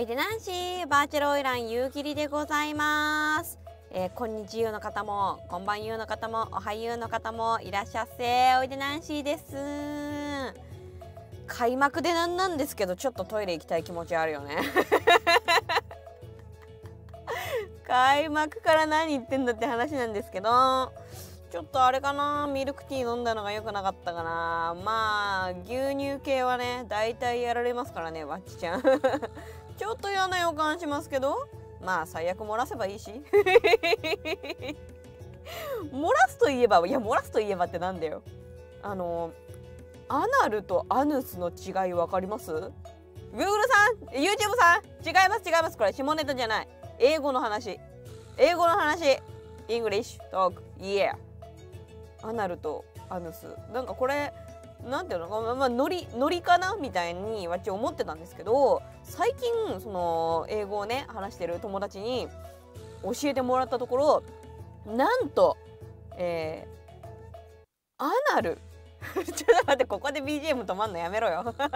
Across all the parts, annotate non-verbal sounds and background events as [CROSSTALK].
いでなんしバーチャルオイラン夕霧でございます、えー、こんにちゆうの方も。こんばんゆうの方も。おはゆうの方も。いらっしゃっせ。おいでなんしです。開幕でなんなんですけどちょっとトイレ行きたい気持ちあるよね。[LAUGHS] 開幕から何言ってんだって話なんですけどちょっとあれかな。ミルクティー飲んだのが良くなかったかな。まあ牛乳系はね大体やられますからねわっちちゃん。ちょっと嫌な予感しますけど。まあ最悪漏らせばいいし。[LAUGHS] 漏らすといえばいや漏らすといえばってなんだよ。あのアナルとアヌスの違い分かります ?Google さん YouTube さん違います違います。これ下ネタじゃない。英語の話。英語の話。English talk yeah アナルとアヌス。なんかこれなんていうのか、まあ、ノリノリかなみたいにわっち思ってたんですけど最近その英語をね話してる友達に教えてもらったところなんと、えー、アナル。[LAUGHS] ちょっと待ってここで BGM 止まんのやめろよ。[LAUGHS] ア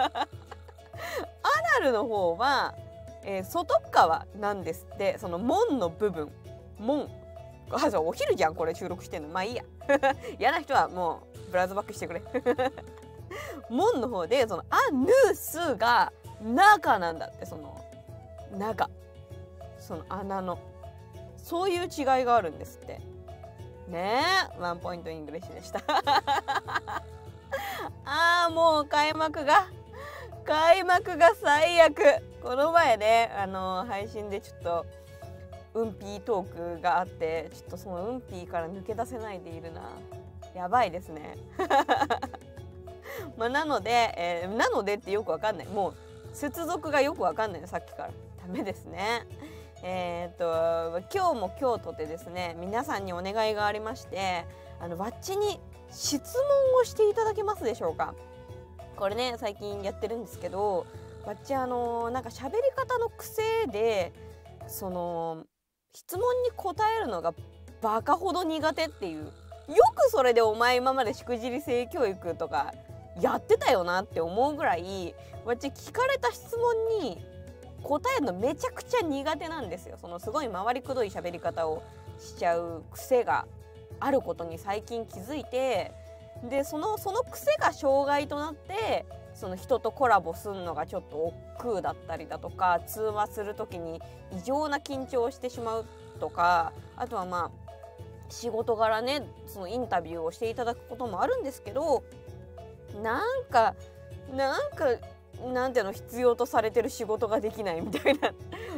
ナルの方は、えー、外側なんですってその門の部分。門。あそうお昼じゃんこれ収録してんの。まあいいや。[LAUGHS] 嫌な人はもうブラウザバックしてくれ。[LAUGHS] 門の方でその anus が中なんだってその中。その穴の。そういう違いがあるんですって。ねえ。ワンポイント English でした。[LAUGHS] あーもう開幕が。開幕が最悪。この前ねあの配信でちょっとうんぴートークがあってちょっとそのうんぴーから抜け出せないでいるな。やばいですね。[LAUGHS] まあなので、えー、なのでってよくわかんない。もう接続がよくわかんないさっきから。ダメですね。えー、っと今日も今日とてですね皆さんにお願いがありましてあのバッチに質問をしていただけますでしょうか。これね最近やってるんですけどバッチあのなんか喋り方の癖でその質問に答えるのがバカほど苦手っていうよくそれでお前今までしくじり性教育とかやってたよなって思うぐらい私聞かれた質問に答えるのめちゃくちゃ苦手なんですよそのすごい回りくどい喋り方をしちゃう癖があることに最近気づいてでそのその癖が障害となってその人とコラボするのがちょっと億劫だったりだとか通話する時に異常な緊張をしてしまうとかあとはまあ仕事柄ねそのインタビューをしていただくこともあるんですけどなんかなんかなんていうの必要とされてる仕事ができないみたいな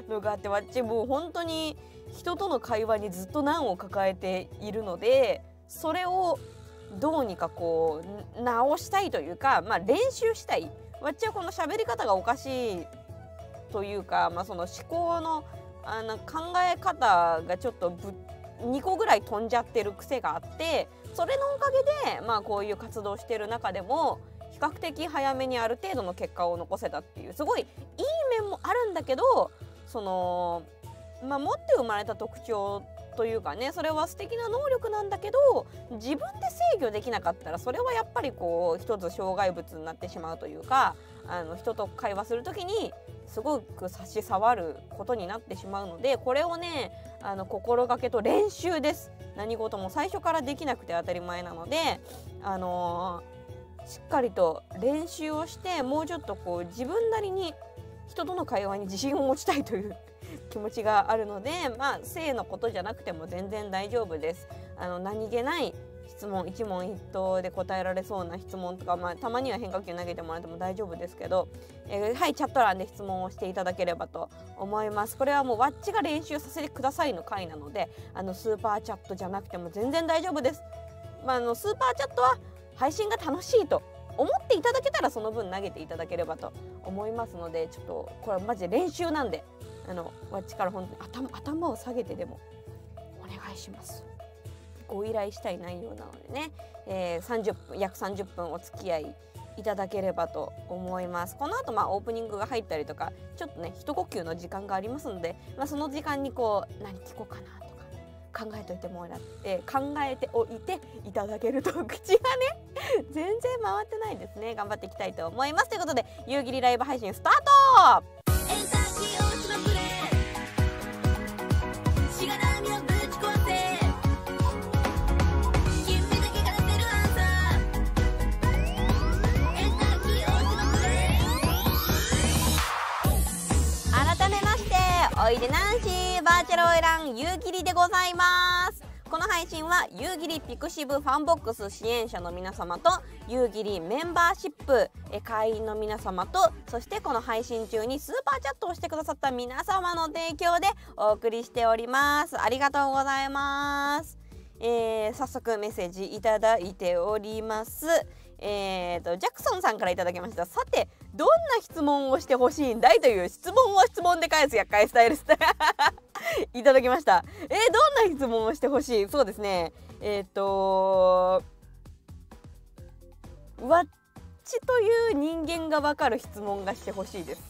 のがあってわっちもう本当に人との会話にずっと難を抱えているのでそれをどうにかこう直したいというか、まあ、練習したい。わっちはこの喋り方がおかしいというか、まあ、その思考のあの考え方がちょっとぶっ2個ぐらい飛んじゃってる癖があってそれのおかげで、まあ、こういう活動してる中でも比較的早めにある程度の結果を残せたっていうすごいいい面もあるんだけどその、まあ、持って生まれた特徴というかねそれは素敵な能力なんだけど自分で制御できなかったらそれはやっぱりこう一つ障害物になってしまうというかあの人と会話する時にすごく差し障ることになってしまうのでこれをねあの心がけと練習です何事も最初からできなくて当たり前なのであのー、しっかりと練習をしてもうちょっとこう自分なりに人との会話に自信を持ちたいという [LAUGHS] 気持ちがあるのでまあ性のことじゃなくても全然大丈夫です。あの何気ない質問一問一答で答えられそうな質問とか、まあ、たまには変化球投げてもらっても大丈夫ですけど、えー、はいチャット欄で質問をしていただければと思います。これはもうわっちが練習させてくださいの回なのであのスーパーチャットじゃなくても全然大丈夫です、まあ、あのスーパーチャットは配信が楽しいと思っていただけたらその分投げていただければと思いますのでちょっとこれはマジで練習なんであのわっちから本当に頭頭を下げてでもお願いします。ご依頼したい内容なのでね、えー、30分約30分お付き合いいただければと思います。この後まあオープニングが入ったりとかちょっとね一呼吸の時間がありますので、まあ、その時間にこう何聞こうかなとか考えといてもらって考えておいていただけると口がね全然回ってないですね。頑張っていきたいと思います。ということで夕霧ライブ配信スタートおいでナンシーバーチャルオイラン夕霧でございます。この配信は夕霧 pixiv FANBOX 支援者の皆様と夕霧メンバーシップ会員の皆様とそしてこの配信中にスーパーチャットをしてくださった皆様の提供でお送りしておりますありがとうございます。えー、早速メッセージいただいております。えーと、ジャクソンさんから頂きました。さてどんな質問をしてほしいんだいという質問を質問で返す厄介スタイルスタイルいただきました。えー、どんな質問をしてほしい？そうですね。えっ、ー、とわっちという人間がわかる質問がしてほしいです。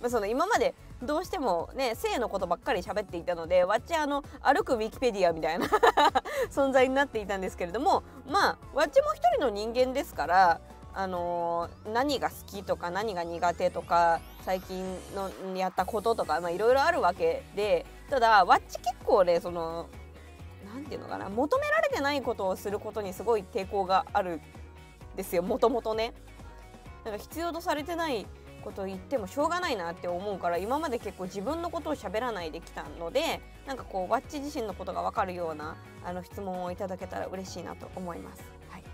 まあ、その今までどうしてもね性のことばっかり喋っていたのでわっちあの歩くウィキペディアみたいな [LAUGHS] 存在になっていたんですけれどもまあわっちも一人の人間ですからあのー、何が好きとか何が苦手とか最近のやったこととかいろいろあるわけでただわっち結構ねその何て言うのかな求められてないことをすることにすごい抵抗があるんですよもともとね。なんか必要とされてないことを言ってもしょうがないなって思うから今まで結構自分のことを喋らないできたのでなんかこうワッチ自身のことが分かるようなあの質問をいただけたら嬉しいなと思います。はい、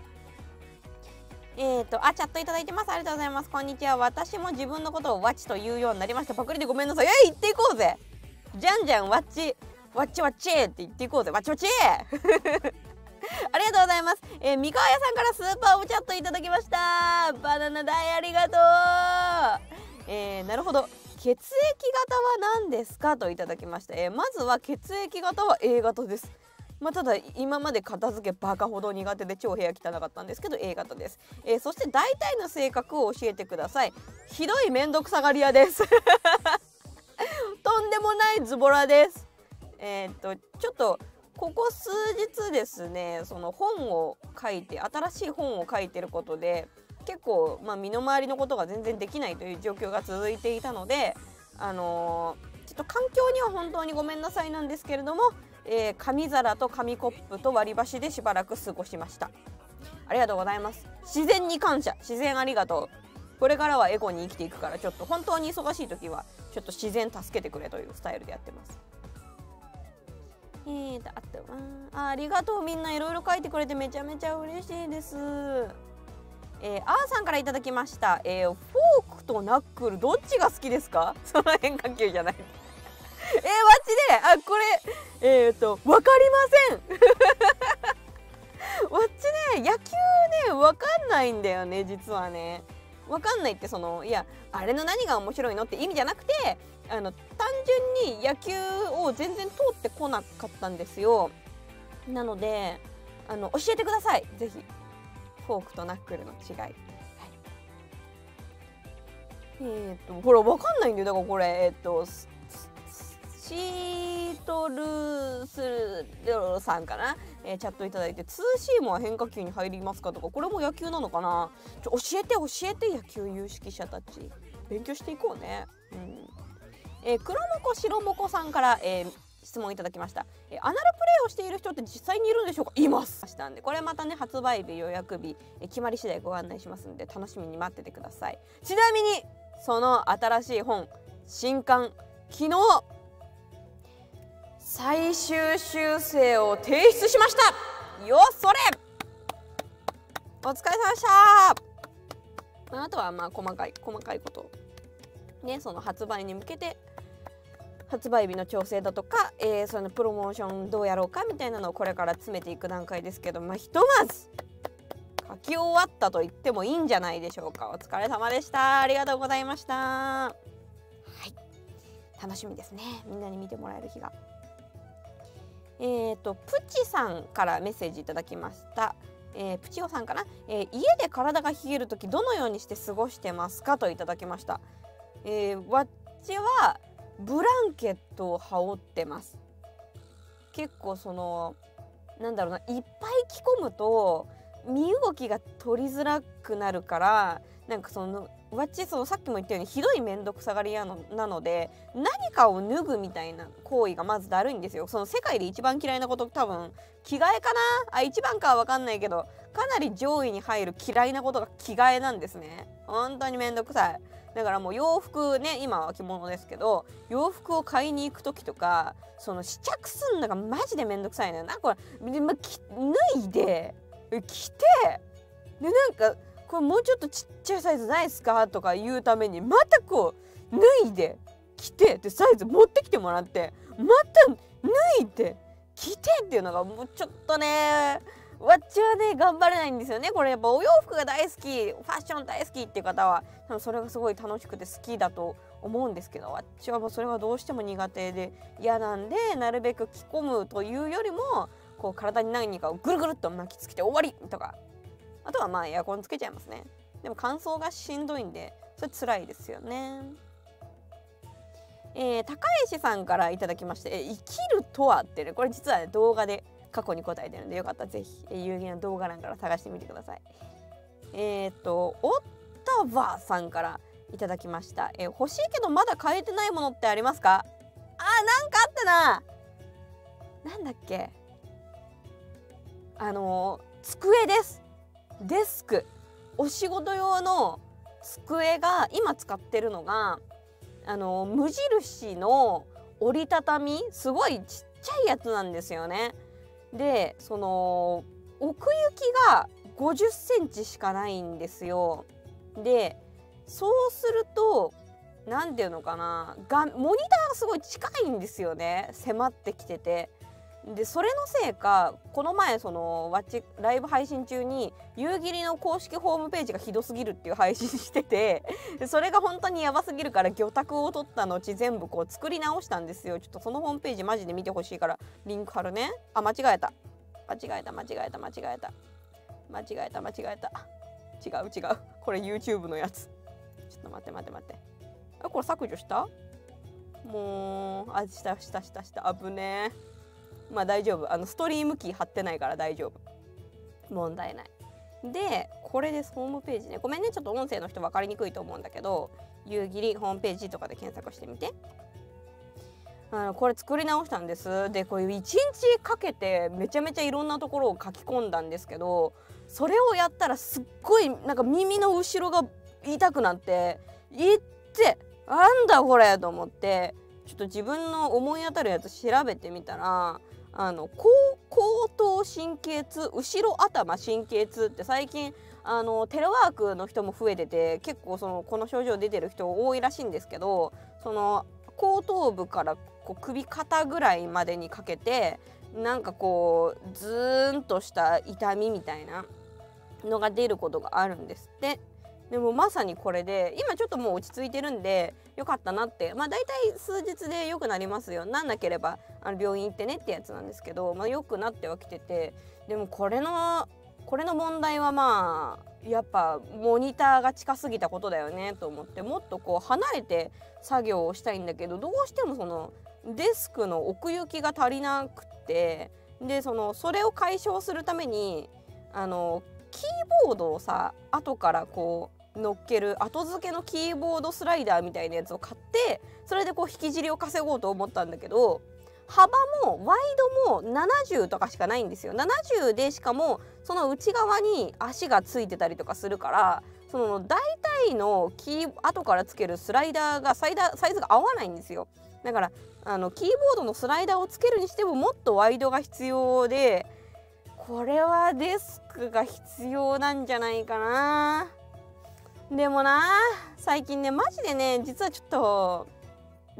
えーと、あ、チャットいただいてます。ありがとうございます。こんにちは。私も自分のことをワッチと言うようになりました。パクリでごめんなさい。えー、言っていこうぜ。じゃんじゃんワッチ、ワッチワッチって言っていこうぜ。ワッチワッチありがとうございます。えー、三河屋さんからスーパーオチャットいただきました。バナナ大ありがとう。えー、なるほど。血液型は何ですかといただきました。えー、まずは血液型は A 型です。まあ、ただ今まで片付けバカほど苦手で超部屋汚かったんですけど A 型です、えー、そして大体の性格を教えてくださいひどいめんどくさがり屋です [LAUGHS] とんでもないズボラですえー、っとちょっとここ数日ですねその本を書いて新しい本を書いてることで結構、まあ、身の回りのことが全然できないという状況が続いていたのであのー、ちょっと環境には本当にごめんなさいなんですけれども、えー、紙皿と紙コップと割り箸でしばらく過ごしました。ありがとうございます。自然に感謝。自然ありがとう。これからはエゴに生きていくからちょっと本当に忙しい時はちょっと自然助けてくれというスタイルでやってます。えーと、あとはありがとう。みんないろいろ書いてくれてめちゃめちゃ嬉しいです。えー、あーさんからいただきました、えー、フォークとナックルどっちが好きですか？[LAUGHS] その変化球じゃない。[LAUGHS] えー、マジで？あこれえっ、とわかりません。わっちね野球ねわかんないんだよね実はね。わかんないってそのいやあれの何が面白いのって意味じゃなくてあの単純に野球を全然通ってこなかったんですよ。なのであの教えてください。ぜひ。フォークとナックルの違い、はい、えっ、ー、とほらわかんないんだよ。だからこれえっ、ー、とシートルスルさんかな、えー、チャットいただいてツーシームは変化球に入りますかとかこれも野球なのかな？ちょ教えて教えて野球有識者たち。勉強していこうね。うん。えー、黒もこ白もこさんから、えー、質問いただきました、えー、アナルプレイをしている人って実際にいるんでしょうか？います。したんでこれまたね発売日予約日、えー、決まり次第ご案内しますんで楽しみに待っててください。ちなみにその新しい本新刊昨日最終修正を提出しました。よそれ。お疲れ様でした。あとはまあ細かい細かいこと。ねその発売に向けて発売日の調整だとか、えー、そのプロモーションどうやろうかみたいなのをこれから詰めていく段階ですけどまあひとまず書き終わったと言ってもいいんじゃないでしょうか。お疲れ様でした。ありがとうございました。はい。楽しみですね。みんなに見てもらえる日が。えーとプチさんからメッセージいただきました。えー、プチオさんかな、えー、家で体が冷える時どのようにして過ごしてますか？といただきました、えー、わっちはブランケットを羽織ってます。結構そのなんだろうないっぱい着込むと身動きが取りづらくなるからなんかそのわちそのさっきも言ったようにひどい面倒くさがり屋のなので何かを脱ぐみたいな行為がまずだるいんですよ。その世界で一番嫌いなこと多分着替えかな？あ一番かは分かんないけどかなり上位に入る嫌いなことが着替えなんですね。本当に面倒くさい。だからもう洋服ね今は着物ですけど洋服を買いに行く時とかその試着すんのがマジでめんどくさいのよ。なこれ、ま、脱いで着てでなんかこれもうちょっとちっちゃいサイズないですか？とか言うためにまたこう脱いで着てでサイズ持ってきてもらってまた脱いで着てっていうのがもうちょっとねわっちはね頑張れないんですよね。これやっぱお洋服が大好き。ファッション大好きっていう方は多分それがすごい楽しくて好きだと思うんですけどわっちはもうそれはどうしても苦手で嫌なんでなるべく着込むというよりもこう体に何かをぐるぐるっと巻きつけて終わりとか。あとはまあエアコンつけちゃいますね。でも乾燥がしんどいんでそれ辛いですよね。えー、高石さんからいただきまして「生きるとは?」ってねこれ実は、ね、動画で過去に答えてるんでよかったらぜひ、えー、有限の動画欄から探してみてください。えっ、ー、とオッタワさんからいただきました、えー、欲しいけどまだ買えてないものってありますか？あなんかあったな。なんだっけ？あの机です。デスク。お仕事用の机が今使ってるのがあの無印の折りたたみ。すごいちっちゃいやつなんですよね。でその奥行きが50センチしかないんですよ。でそうすると何ていうのかながモニターがすごい近いんですよね迫ってきてて。でそれのせいかこの前そのワッチライブ配信中に夕霧の公式ホームページがひどすぎるっていう配信しててそれが本当にやばすぎるから魚拓を取った後全部こう作り直したんですよ。ちょっとそのホームページマジで見てほしいからリンク貼るね。あ間違えた。間違えた間違えた間違えた。間違えた間違えた。違う違う。これ YouTube のやつ。ちょっと待って待って待って。あこれ削除した？もうあしたしたしたした。危ねえ。まあ大丈夫。あのストリームキー貼ってないから大丈夫。問題ない。でこれです。ホームページね。ごめんね。ちょっと音声の人分かりにくいと思うんだけど夕霧ホームページとかで検索してみて。あのこれ作り直したんです。でこれ1日かけてめちゃめちゃいろんなところを書き込んだんですけどそれをやったらすっごいなんか耳の後ろが痛くなっていってなんだこれと思ってちょっと自分の思い当たるやつ調べてみたらあの後頭神経痛後ろ頭神経痛って最近あのテレワークの人も増えてて結構そのこの症状出てる人多いらしいんですけどその後頭部からこう首肩ぐらいまでにかけてなんかこうズーンとした痛みみたいなのが出ることがあるんですって。でもまさにこれで今ちょっともう落ち着いてるんでよかったなって。まあ大体数日で良くなりますよ。なんなければあの病院行ってねってやつなんですけどまあ良くなってはきてて。でもこれのこれの問題はまあやっぱモニターが近すぎたことだよねと思って。もっとこう離れて作業をしたいんだけどどうしてもそのデスクの奥行きが足りなくってでそのそれを解消するためにあのキーボードをさ後からこう乗っける後付けのキーボードスライダーみたいなやつを買ってそれでこう引き尻を稼ごうと思ったんだけど幅もワイドも70とかしかないんですよ。70でしかもその内側に足がついてたりとかするからその大体のキー後からつけるスライダーがサイダーサイズが合わないんですよ。だからあのキーボードのスライダーをつけるにしてももっとワイドが必要でこれはデスクが必要なんじゃないかな。でもな最近ねマジでね実はちょっと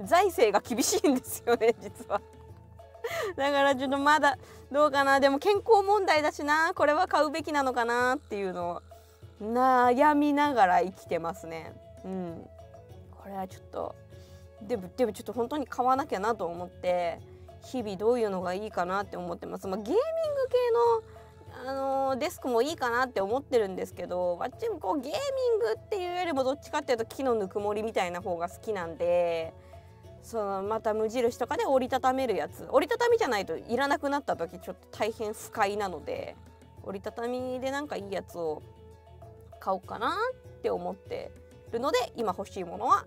財政が厳しいんですよね [LAUGHS] 実は。だからちょっとまだどうかな。でも健康問題だしなこれは買うべきなのかなっていうのを悩みながら生きてますね。うん。これはちょっとでもでもちょっと本当に買わなきゃなと思って日々どういうのがいいかなって思ってます、まあ、ゲーミング系のあのデスクもいいかなって思ってるんですけどわっちもこうゲーミングっていうよりもどっちかっていうと木のぬくもりみたいな方が好きなんでそのまた無印とかで折りたためるやつ。折りたたみじゃないといらなくなった時ちょっと大変不快なので折りたたみでなんかいいやつを買おうかなって思ってるので今欲しいものは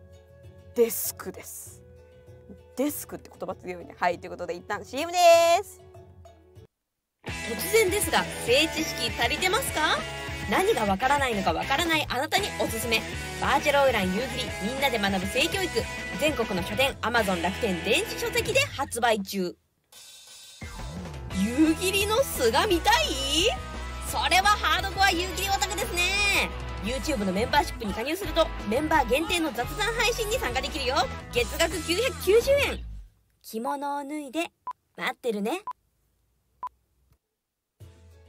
デスクです。デスクって言葉強いね。はいということで一旦 CM です。突然ですが性知識足りてますか？何がわからないのかわからないあなたにおすすめ。バーチャルオイラン夕霧みんなで学ぶ性教育。全国の書店 Amazon 楽天電子書籍で発売中。夕霧の巣が見たい？それはハードコア夕霧オタクですね。YouTube のメンバーシップに加入するとメンバー限定の雑談配信に参加できるよ。月額990円。着物を脱いで待ってるね。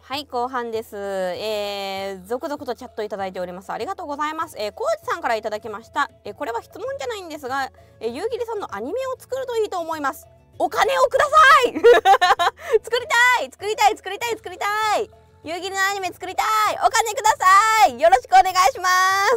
はい後半です。えー、続々とチャットいただいております。ありがとうございます。えー、コウジさんからいただきました。えー、これは質問じゃないんですがえー、夕霧さんのアニメを作るといいと思います。お金をください！[LAUGHS] 作りたい！作りたい！作りたい！作りたい！夕霧のアニメ作りたい！お金ください！よろしくお願いしま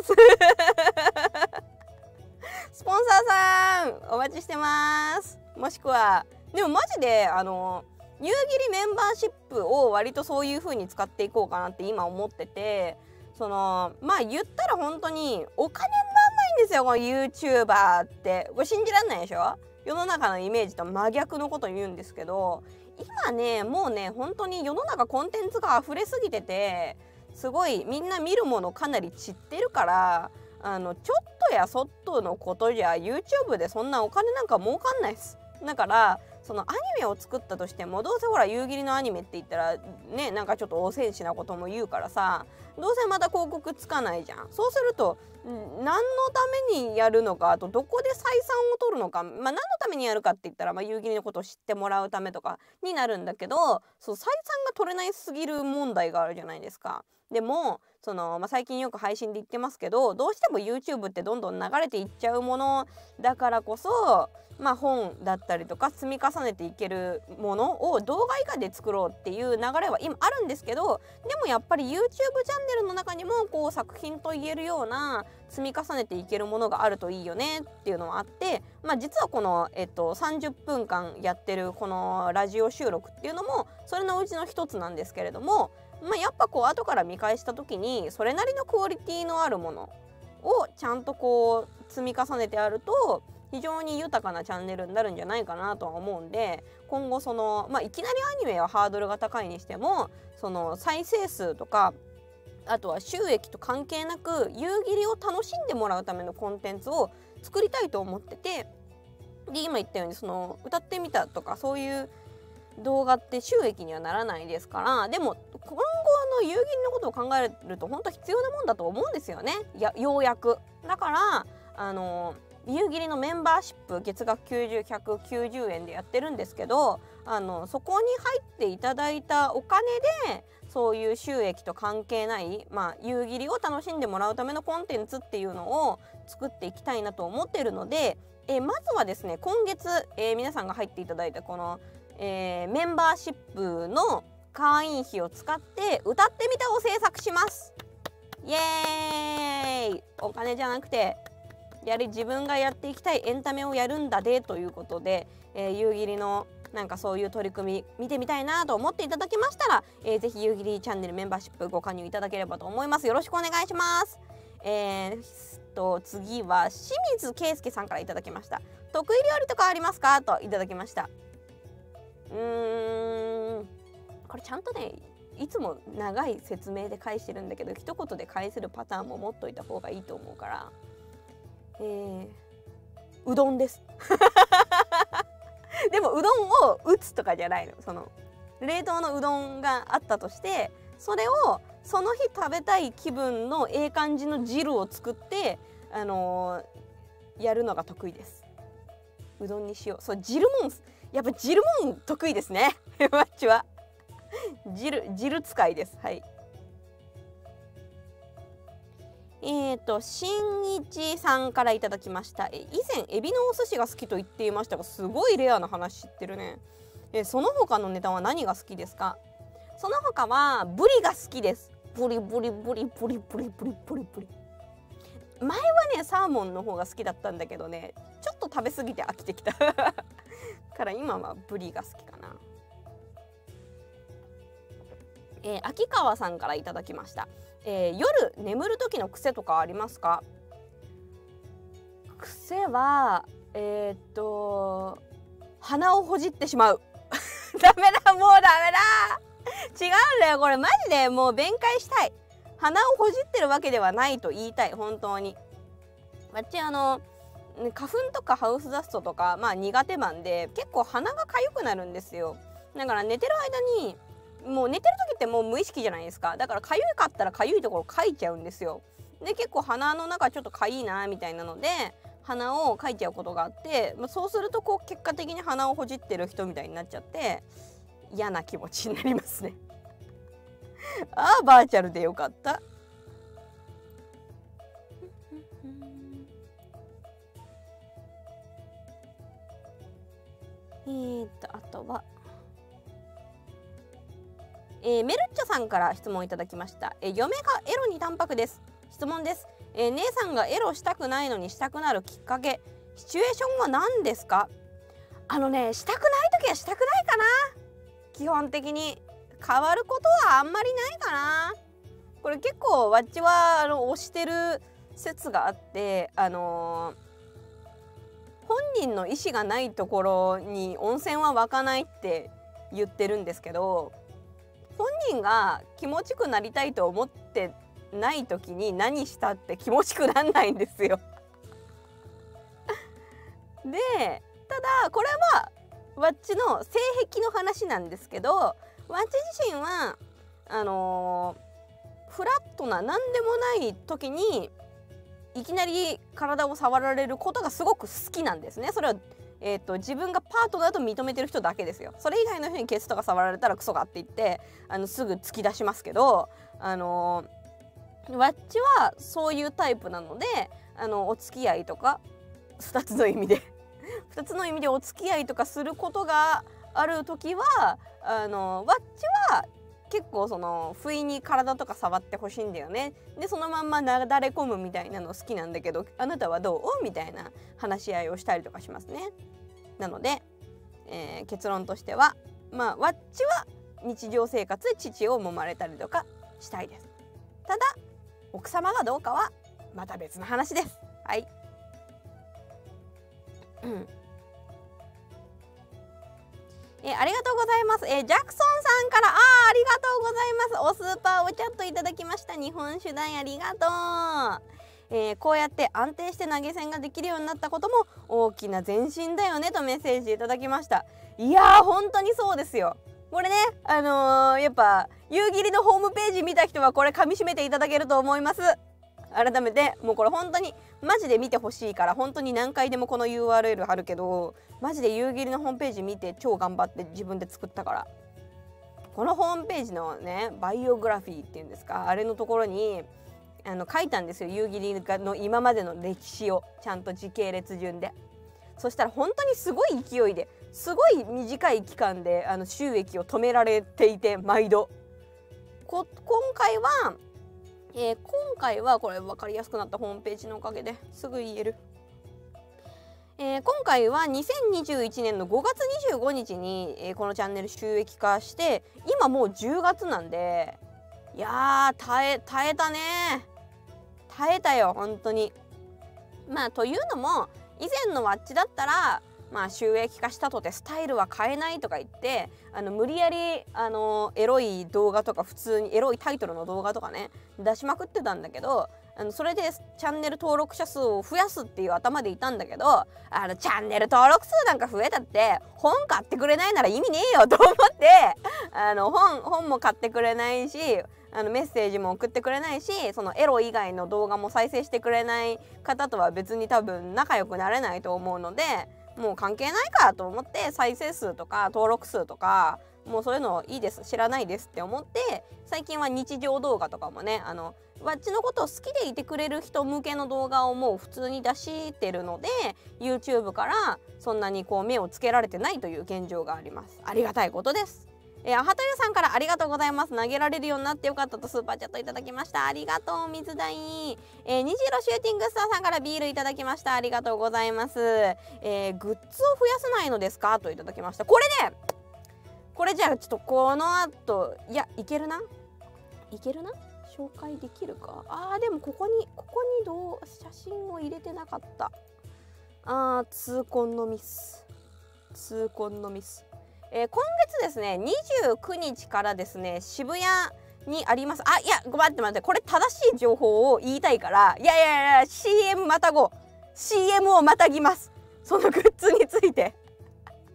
す！[LAUGHS] スポンサーさんお待ちしてます。もしくはでもマジであの夕霧メンバーシップを割とそういう風に使っていこうかなって今思っててそのまあ言ったら本当にお金になんないんですよこの YouTuber って。これ信じらんないでしょ？世の中のイメージと真逆のこと言うんですけど今ねもうね本当に世の中コンテンツが溢れすぎててすごいみんな見るものかなり散ってるからあのちょっとやそっとのことじゃ YouTube でそんなお金なんか儲かんないです。だからそのアニメを作ったとしてもどうせほら夕霧のアニメって言ったらねなんかちょっと汚染しなことも言うからさどうせまた広告つかないじゃんそうすると何のためにやるのかあとどこで採算を取るのかまあ何のためにやるかって言ったら、まあ、夕霧のことを知ってもらうためとかになるんだけどそう採算が取れないすぎる問題があるじゃないですか。でもその、まあ、最近よく配信で言ってますけどどうしても YouTube ってどんどん流れていっちゃうものだからこそまあ、本だったりとか積み重ねていけるものを動画以下で作ろうっていう流れは今あるんですけどでもやっぱり YouTube チャンネルの中にもこう作品と言えるような積み重ねていけるものがあるといいよねっていうのはあって、まあ、実はこの、えっと、30分間やってるこのラジオ収録っていうのもそれのうちの一つなんですけれども、まあ、やっぱこう後から見返した時にそれなりのクオリティのあるものをちゃんとこう積み重ねてあると非常に豊かなチャンネルになるんじゃないかなとは思うんで今後その、まあ、いきなりアニメはハードルが高いにしてもその再生数とかあとは収益と関係なく夕霧を楽しんでもらうためのコンテンツを作りたいと思っててで今言ったようにその歌ってみたとかそういう動画って収益にはならないですからでも今後の夕霧のことを考えると本当必要なもんだと思うんですよねやようやく。だからあの夕霧のメンバーシップ月額90190円でやってるんですけどあのそこに入っていただいたお金でそういう収益と関係ない、まあ、夕霧を楽しんでもらうためのコンテンツっていうのを作っていきたいなと思ってるので、えまずはですね今月、えー、皆さんが入っていただいたこの、えー、メンバーシップの会員費を使って歌ってみたを制作します。イエーイ。お金じゃなくてやはり自分がやっていきたいエンタメをやるんだでということで、えー、夕霧のなんかそういう取り組み見てみたいなと思っていただけましたら、えー、ぜひ夕霧チャンネルメンバーシップご加入いただければと思います。よろしくお願いします。えー、と次は清水圭介さんからいただきました。得意料理とかありますか？といただきました。うーん。これちゃんとねいつも長い説明で返してるんだけど一言で返せるパターンも持っといた方がいいと思うから。えー、うどんです。[LAUGHS] でもうどんを打つとかじゃないの。その冷凍のうどんがあったとしてそれをその日食べたい気分のええ感じの汁を作ってあのー、やるのが得意です。うどんにしよう。そう汁もんやっぱ汁もん得意ですね。[LAUGHS] マッチは。汁汁使いです。はい。えーと、新一さんからいただきました。以前エビのお寿司が好きと言っていましたがすごいレアな話知ってるね。えその他のネタは何が好きですか？その他はブリが好きです。ブリブリブリブリブリブリブリブリ。前はねサーモンの方が好きだったんだけどねちょっと食べ過ぎて飽きてきた。[LAUGHS] から今はブリが好きかな。えー、秋川さんからいただきました。えー、夜眠る時の癖とかありますか？癖はえー、っと鼻をほじってしまう。[LAUGHS] ダメだもうダメだ。違うんだよこれマジで。もう弁解したい。鼻をほじってるわけではないと言いたい本当に。わっちあの花粉とかハウスダストとかまあ苦手なんで結構鼻が痒くなるんですよ。だから寝てる間にもう寝てる時ってもう無意識じゃないですか。だから痒かったら痒いところかいちゃうんですよ。で結構鼻の中ちょっとかいいなみたいなので鼻をかいちゃうことがあってまあそうするとこう結果的に鼻をほじってる人みたいになっちゃって嫌な気持ちになりますね。[LAUGHS] ああバーチャルでよかった。えー、っとあとは、えー、メルッチョさんから質問いただきました、えー、嫁がエロに淡白です。質問です、えー、姉さんがエロしたくないのにしたくなるきっかけ。シチュエーションは何ですか？あのねしたくない時はしたくないかな。基本的に。変わることはあんまりないかな。これ結構わっちはあの推してる説があってあのー本人の意思がないところに温泉は湧かないって言ってるんですけど人が気持ちくなりたいと思ってない時に何したって気持ちくなんないんですよ。[LAUGHS] でただこれはわっちの性癖の話なんですけどわっち自身はあのー、フラットな何でもない時にいきなり体を触られることがすごく好きなんですね。それはえーと、自分がパートナーと認めてる人だけですよ。それ以外の人にケツとか触られたらクソがって言ってあのすぐ突き出しますけどあのー、わっちはそういうタイプなのであのお付き合いとか2つの意味で [LAUGHS] 2つの意味でお付き合いとかすることがある時はあのわっちは結構その不意に体とか触ってほしいんだよね。でそのまんまなだれ込むみたいなの好きなんだけどあなたはどう？みたいな話し合いをしたりとかしますね。なので、えー、結論としてはまあわっちは日常生活で父を揉まれたりとかしたいです。ただ奥様がどうかはまた別の話です。はい。うん。えー、ありがとうございます。えー、ジャクソンさんから、あありがとうございます。おスーパーおチャットいただきました。日本酒代ありがとう。えー、こうやって安定して投げ銭ができるようになったことも大きな前進だよねとメッセージいただきましたいやー本当にそうですよこれねあの、やっぱ夕霧のホームページ見た人はこれ噛みしめていただけると思います改めてもうこれ本当にマジで見てほしいから本当に何回でもこの URL 貼るけどマジで夕霧のホームページ見て超頑張って自分で作ったから。このホームページのねバイオグラフィーっていうんですかあれのところにあの書いたんですよ。夕霧の今までの歴史をちゃんと時系列順で。そしたら本当にすごい勢いですごい短い期間であの収益を止められていて毎度。こ今回はえー、今回はこれ分かりやすくなったホームページのおかげですぐ言える。えー、今回は2021年の5月25日に、えー、このチャンネル収益化して今もう10月なんでいや耐え耐えたね耐えたよ本当にまあというのも以前のワッチだったらまあ、収益化したとてスタイルは変えないとか言ってあの無理やりあのエロい動画とか普通にエロいタイトルの動画とかね出しまくってたんだけどあのそれでチャンネル登録者数を増やすっていう頭でいたんだけどあのチャンネル登録数なんか増えたって本買ってくれないなら意味ねえよと思ってあの本本も買ってくれないしあのメッセージも送ってくれないしそのエロ以外の動画も再生してくれない方とは別に多分仲良くなれないと思うのでもう関係ないかと思って再生数とか登録数とかもうそういうのいいです知らないですって思って最近は日常動画とかもねあのわっちのことを好きでいてくれる人向けの動画をもう普通に出してるので YouTube からそんなにこう目をつけられてないという現状があります。ありがたいことです。えー、アハトユさんからありがとうございます。投げられるようになってよかったとスーパーチャットいただきました。ありがとう水大えー、虹色シューティングスターさんからビールいただきました。ありがとうございます。えー、グッズを増やせないのですか？といただきました。これねこれじゃあちょっとこの後いやいけるな？いけるな？紹介できるか？あーでもここにここにどう写真を入れてなかった。あー痛恨のミス。痛恨のミス。えー、今月ですね29日からですね渋谷にあります。あいや待って待ってこれ正しい情報を言いたいからいやいやいや CM またご CM をまたぎます。そのグッズについて。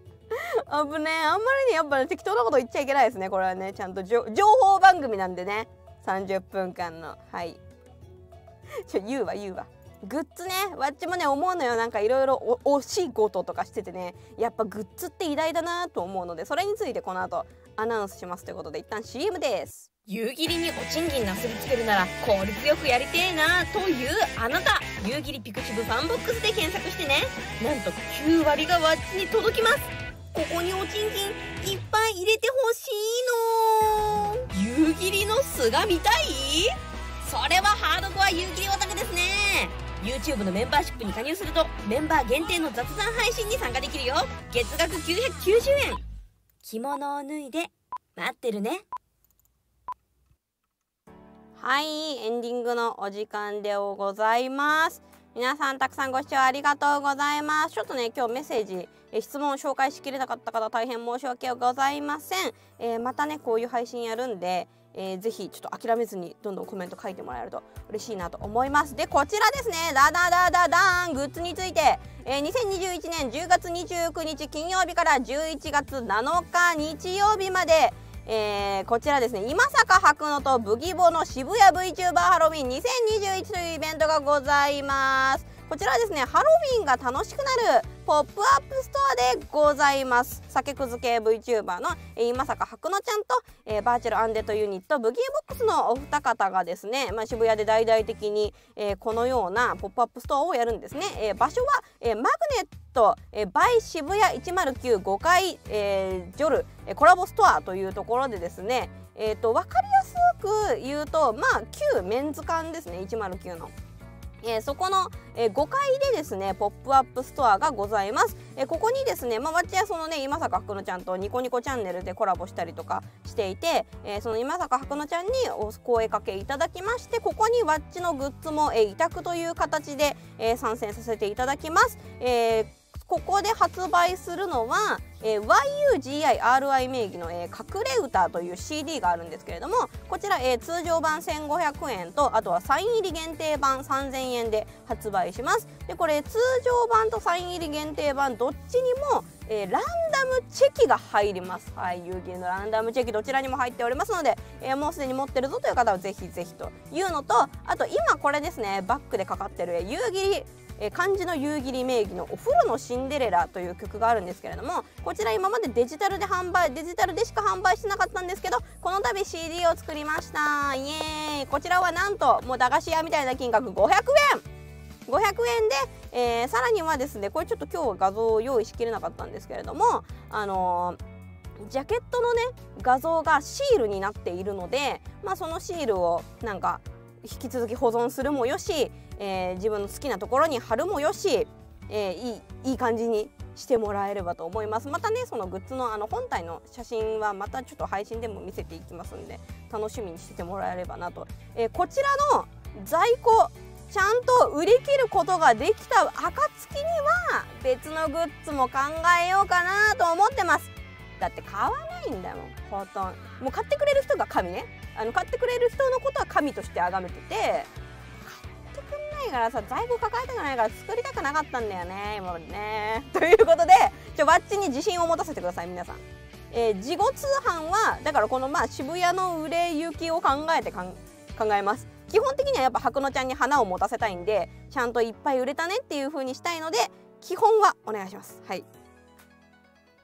[LAUGHS] あぶねあんまりねやっぱね適当なこと言っちゃいけないですね。これはねちゃんと情報番組なんでね。30分間の。はい。ちょ言うわ言うわ。グッズねわっちもね思うのよ。なんかいろいろ惜しいこととかしててねやっぱグッズって偉大だなと思うのでそれについてこの後アナウンスしますということで一旦 CM です。夕霧にお賃金なすりつけるなら効率よくやりてえなというあなた。夕霧 pixiv FANBOX で検索してね。なんと9割がわっちに届きます。ここにお賃金いっぱい入れてほしいの。夕霧の巣が見たい？それはハードコア夕霧オタクですね。YouTube のメンバーシップに加入するとメンバー限定の雑談配信に参加できるよ。月額990円。着物を脱いで待ってるね。はいエンディングのお時間でございます。皆さんたくさんご視聴ありがとうございます。ちょっとね今日メッセージえ質問を紹介しきれなかった方大変申し訳ございません、えー、またねこういう配信やるんでえー、ぜひちょっと諦めずにどんどんコメント書いてもらえると嬉しいなと思います。でこちらですね。ダダダダダーングッズについて、えー、2021年10月29日金曜日から11月7日日曜日まで。えー、こちらですね。今坂白野とブギボの渋谷 VTuber ハロウィン2021というイベントがございます。こちらですねハロウィンが楽しくなるポップアップストアでございます酒クズ系 VTuber の、えー、今酒ハクノちゃんと、えー、バーチャルアンデッドユニットブギーボックスのお二方がですね、まあ、渋谷で大々的に、えー、このようなポップアップストアをやるんですね、えー、場所は、えー、 MAGNET、えー、 by 渋谷109 5階、えー、ジョル、コラボストアというところでですねえーと、と分かりやすく言うとまあ旧メンズ館ですね109の。えー、そこの、えー、5階でですねポップアップストアがございます、えー、ここにですねまあわっちはそのね今酒ハクノちゃんとニコニコチャンネルでコラボしたりとかしていて、えー、その今酒ハクノちゃんにお声かけいただきましてここにわっちのグッズも、え、委託という形で、え、参戦させていただきます、えーここで発売するのは、えー、YUGIRI 名義の、えー、隠れ歌という CD があるんですけれどもこちら、えー、通常版1500円とあとはサイン入り限定版3000円で発売します。でこれ通常版とサイン入り限定版どっちにも、えー、ランダムチェキが入ります。はい有機のランダムチェキどちらにも入っておりますので、えー、もうすでに持ってるぞという方はぜひぜひというのとあと今これですねバックでかかってる夕霧え、漢字の夕霧名義の「お風呂のシンデレラ」という曲があるんですけれどもこちら今までデジタルで販売デジタルでしか販売してなかったんですけどこの度 CD を作りました。イエーイ。こちらはなんともう駄菓子屋みたいな金額。500円。500円で、えー、さらにはですねこれちょっと今日は画像を用意しきれなかったんですけれどもあのー、ジャケットのね画像がシールになっているので、まあ、そのシールをなんか引き続き保存するもよし、えー、自分の好きなところに貼るもよし、えー、いいいい感じにしてもらえればと思います。またねそのグッズのあの本体の写真はまたちょっと配信でも見せていきますんで楽しみにしてもらえればなと、えー、こちらの在庫ちゃんと売り切ることができた暁には別のグッズも考えようかなと思ってます。だって買わないんだもんほとんもう買ってくれる人が神ね。あの買ってくれる人のことは神として崇めてて買ってくんないからさ在庫抱えたくないから作りたくなかったんだよね今までね。[LAUGHS] ということでちょバッチに自信を持たせてください皆さん。えー、事後通販はだからこのまあ渋谷の売れ行きを考えて考えます。基本的にはやっぱ白野ちゃんに花を持たせたいんでちゃんといっぱい売れたねっていう風にしたいので基本はお願いします。はい。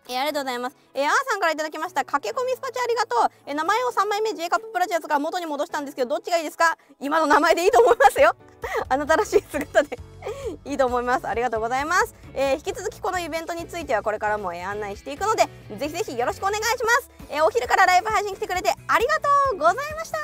えー、ありがとうございます。えー、あーさんから頂きました。駆け込みスパチャありがとう。えー、名前を3枚目 J カッププラチナズから元に戻したんですけど、どっちがいいですか？今の名前でいいと思いますよ。[LAUGHS] あなたらしい姿で [LAUGHS] いいと思います。ありがとうございます。えー、引き続きこのイベントについてはこれからも、え案内していくので、ぜひぜひよろしくお願いします。えお昼からライブ配信来てくれてありがとうございました。